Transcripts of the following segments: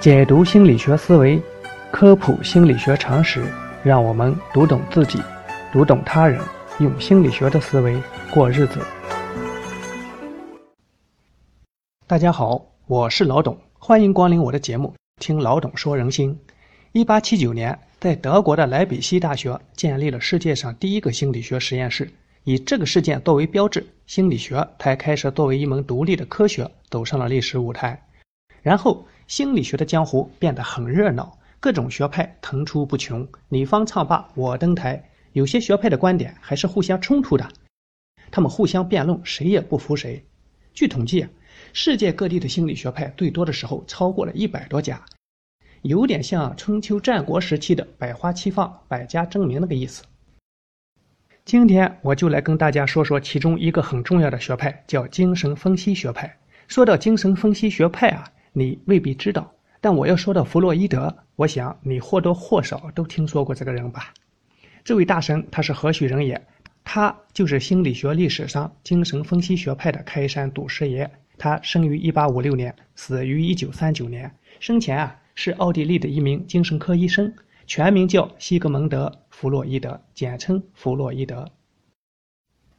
解读心理学思维，科普心理学常识，让我们读懂自己，读懂他人，用心理学的思维过日子。大家好，我是老董，欢迎光临我的节目，听老董说人心。一八七九年，在德国的莱比锡大学建立了世界上第一个心理学实验室，以这个事件作为标志，心理学才开始作为一门独立的科学走上了历史舞台。然后。心理学的江湖变得很热闹，各种学派层出不穷，你方唱罢我登台。有些学派的观点还是互相冲突的，他们互相辩论，谁也不服谁。据统计，世界各地的心理学派最多的时候超过了一百多家，有点像春秋战国时期的百花齐放、百家争鸣那个意思。今天我就来跟大家说说其中一个很重要的学派，叫精神分析学派。说到精神分析学派啊。你未必知道，但我要说到弗洛伊德，我想你或多或少都听说过这个人吧？这位大神他是何许人也？他就是心理学历史上精神分析学派的开山祖师爷。他生于1856年，死于1939年。生前啊是奥地利的一名精神科医生，全名叫西格蒙德·弗洛伊德，简称弗洛伊德。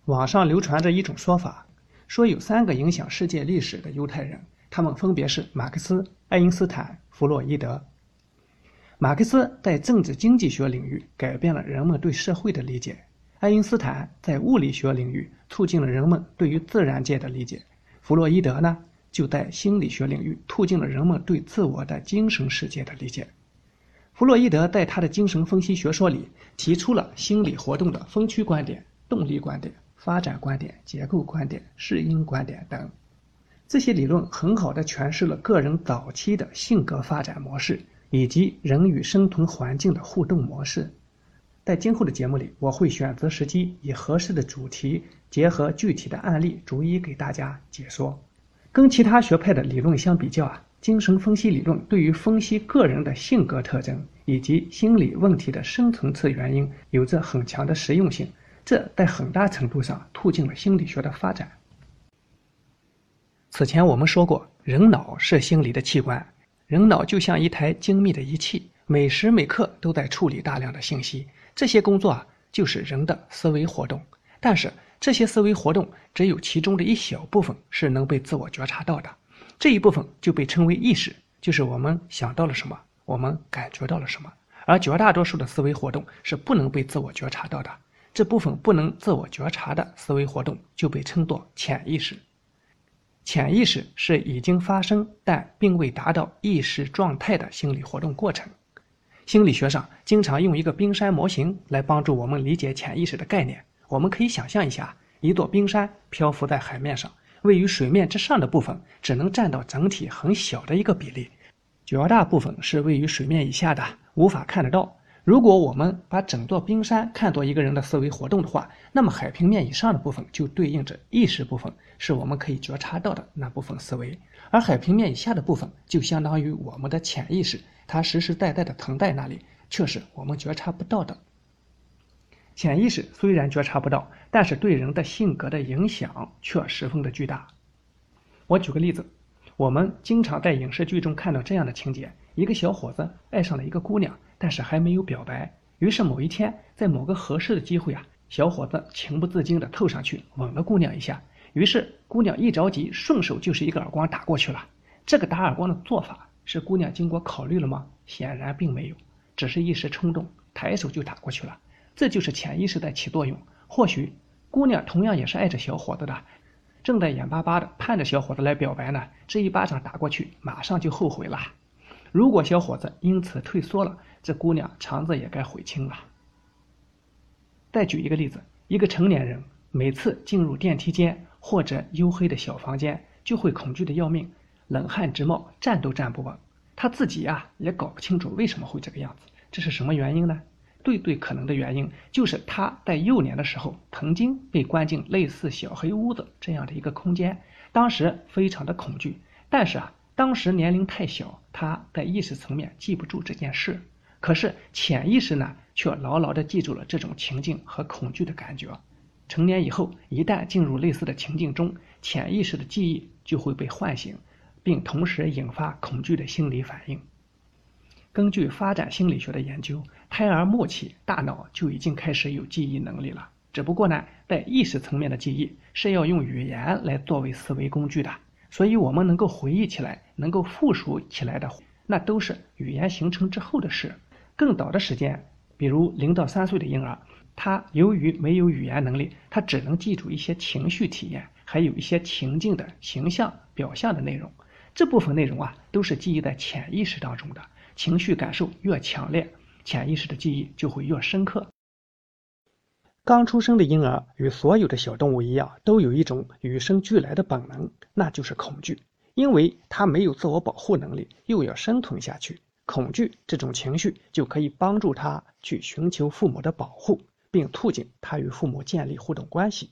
网上流传着一种说法，说有三个影响世界历史的犹太人。他们分别是马克思、爱因斯坦、弗洛伊德。马克思在政治经济学领域改变了人们对社会的理解，爱因斯坦在物理学领域促进了人们对于自然界的理解，弗洛伊德呢就在心理学领域促进了人们对自我的精神世界的理解。弗洛伊德在他的精神分析学说里提出了心理活动的分区观点、动力观点、发展观点、结构观点、适应观点等。这些理论很好的诠释了个人早期的性格发展模式，以及人与生存环境的互动模式。在今后的节目里，我会选择时机，以合适的主题，结合具体的案例，逐一给大家解说。跟其他学派的理论相比较啊，精神分析理论对于分析个人的性格特征以及心理问题的深层次原因，有着很强的实用性。这在很大程度上促进了心理学的发展。此前我们说过，人脑是心理的器官，人脑就像一台精密的仪器，每时每刻都在处理大量的信息。这些工作啊，就是人的思维活动。但是这些思维活动只有其中的一小部分是能被自我觉察到的，这一部分就被称为意识，就是我们想到了什么，我们感觉到了什么。而绝大多数的思维活动是不能被自我觉察到的，这部分不能自我觉察的思维活动就被称作潜意识。潜意识是已经发生但并未达到意识状态的心理活动过程。心理学上经常用一个冰山模型来帮助我们理解潜意识的概念。我们可以想象一下，一座冰山漂浮在海面上，位于水面之上的部分只能占到整体很小的一个比例，绝大部分是位于水面以下的，无法看得到。如果我们把整座冰山看作一个人的思维活动的话，那么海平面以上的部分就对应着意识部分，是我们可以觉察到的那部分思维；而海平面以下的部分就相当于我们的潜意识，它实实在在的存在那里，却是我们觉察不到的。潜意识虽然觉察不到，但是对人的性格的影响却十分的巨大。我举个例子，我们经常在影视剧中看到这样的情节：一个小伙子爱上了一个姑娘。但是还没有表白，于是某一天，在某个合适的机会啊，小伙子情不自禁地凑上去吻了姑娘一下。于是姑娘一着急，顺手就是一个耳光打过去了。这个打耳光的做法是姑娘经过考虑了吗？显然并没有，只是一时冲动，抬手就打过去了。这就是潜意识在起作用。或许姑娘同样也是爱着小伙子的，正在眼巴巴地盼着小伙子来表白呢。这一巴掌打过去，马上就后悔了。如果小伙子因此退缩了，这姑娘肠子也该悔青了。再举一个例子，一个成年人每次进入电梯间或者黝黑的小房间，就会恐惧的要命，冷汗直冒，站都站不稳。他自己呀也搞不清楚为什么会这个样子，这是什么原因呢？最最可能的原因就是他在幼年的时候曾经被关进类似小黑屋子这样的一个空间，当时非常的恐惧，但是啊。当时年龄太小，他在意识层面记不住这件事，可是潜意识呢，却牢牢地记住了这种情境和恐惧的感觉。成年以后，一旦进入类似的情境中，潜意识的记忆就会被唤醒，并同时引发恐惧的心理反应。根据发展心理学的研究，胎儿末期大脑就已经开始有记忆能力了。只不过呢，在意识层面的记忆是要用语言来作为思维工具的，所以我们能够回忆起来、能够复述起来的，那都是语言形成之后的事。更早的时间，比如零到三岁的婴儿，他由于没有语言能力，他只能记住一些情绪体验，还有一些情境的形象表象的内容。这部分内容啊，都是记忆在潜意识当中的。情绪感受越强烈，潜意识的记忆就会越深刻。刚出生的婴儿与所有的小动物一样，都有一种与生俱来的本能，那就是恐惧，因为他没有自我保护能力，又要生存下去。恐惧这种情绪就可以帮助他去寻求父母的保护，并促进他与父母建立互动关系。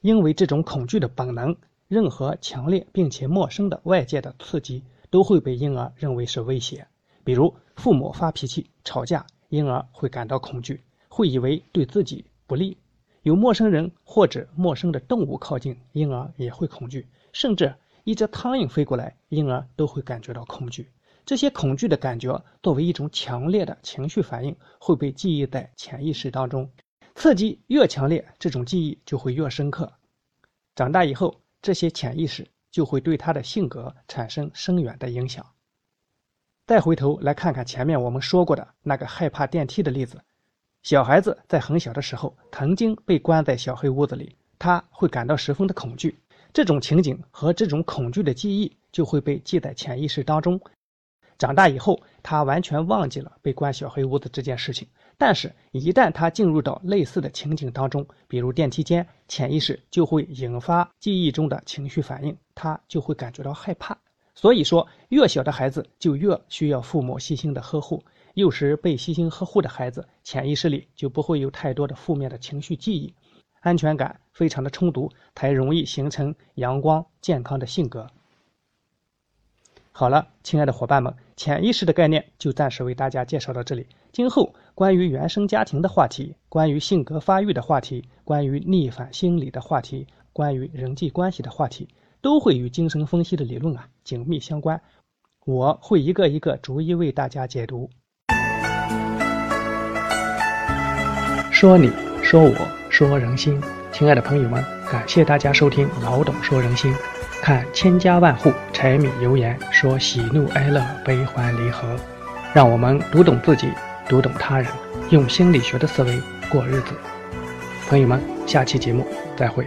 因为这种恐惧的本能，任何强烈并且陌生的外界的刺激都会被婴儿认为是威胁。比如父母发脾气、吵架，婴儿会感到恐惧，会以为对自己不利；有陌生人或者陌生的动物靠近，婴儿也会恐惧；甚至一只苍蝇飞过来，婴儿都会感觉到恐惧。这些恐惧的感觉作为一种强烈的情绪反应，会被记忆在潜意识当中。刺激越强烈，这种记忆就会越深刻。长大以后，这些潜意识就会对他的性格产生深远的影响。再回头来看看前面我们说过的那个害怕电梯的例子，小孩子在很小的时候曾经被关在小黑屋子里，他会感到十分的恐惧。这种情景和这种恐惧的记忆就会被记在潜意识当中。长大以后，他完全忘记了被关小黑屋子这件事情。但是，一旦他进入到类似的情景当中，比如电梯间，潜意识就会引发记忆中的情绪反应，他就会感觉到害怕。所以说，越小的孩子就越需要父母细心的呵护。幼时被细心呵护的孩子，潜意识里就不会有太多的负面的情绪记忆，安全感非常的充足，才容易形成阳光健康的性格。好了，亲爱的伙伴们，潜意识的概念就暂时为大家介绍到这里。今后关于原生家庭的话题，关于性格发育的话题，关于逆反心理的话题，关于人际关系的话题，都会与精神分析的理论啊紧密相关。我会一个一个逐一为大家解读。说你说我说人心，亲爱的朋友们，感谢大家收听老董说人心。看千家万户柴米油盐，说喜怒哀乐悲欢离合，让我们读懂自己，读懂他人，用心理学的思维过日子。朋友们，下期节目再会。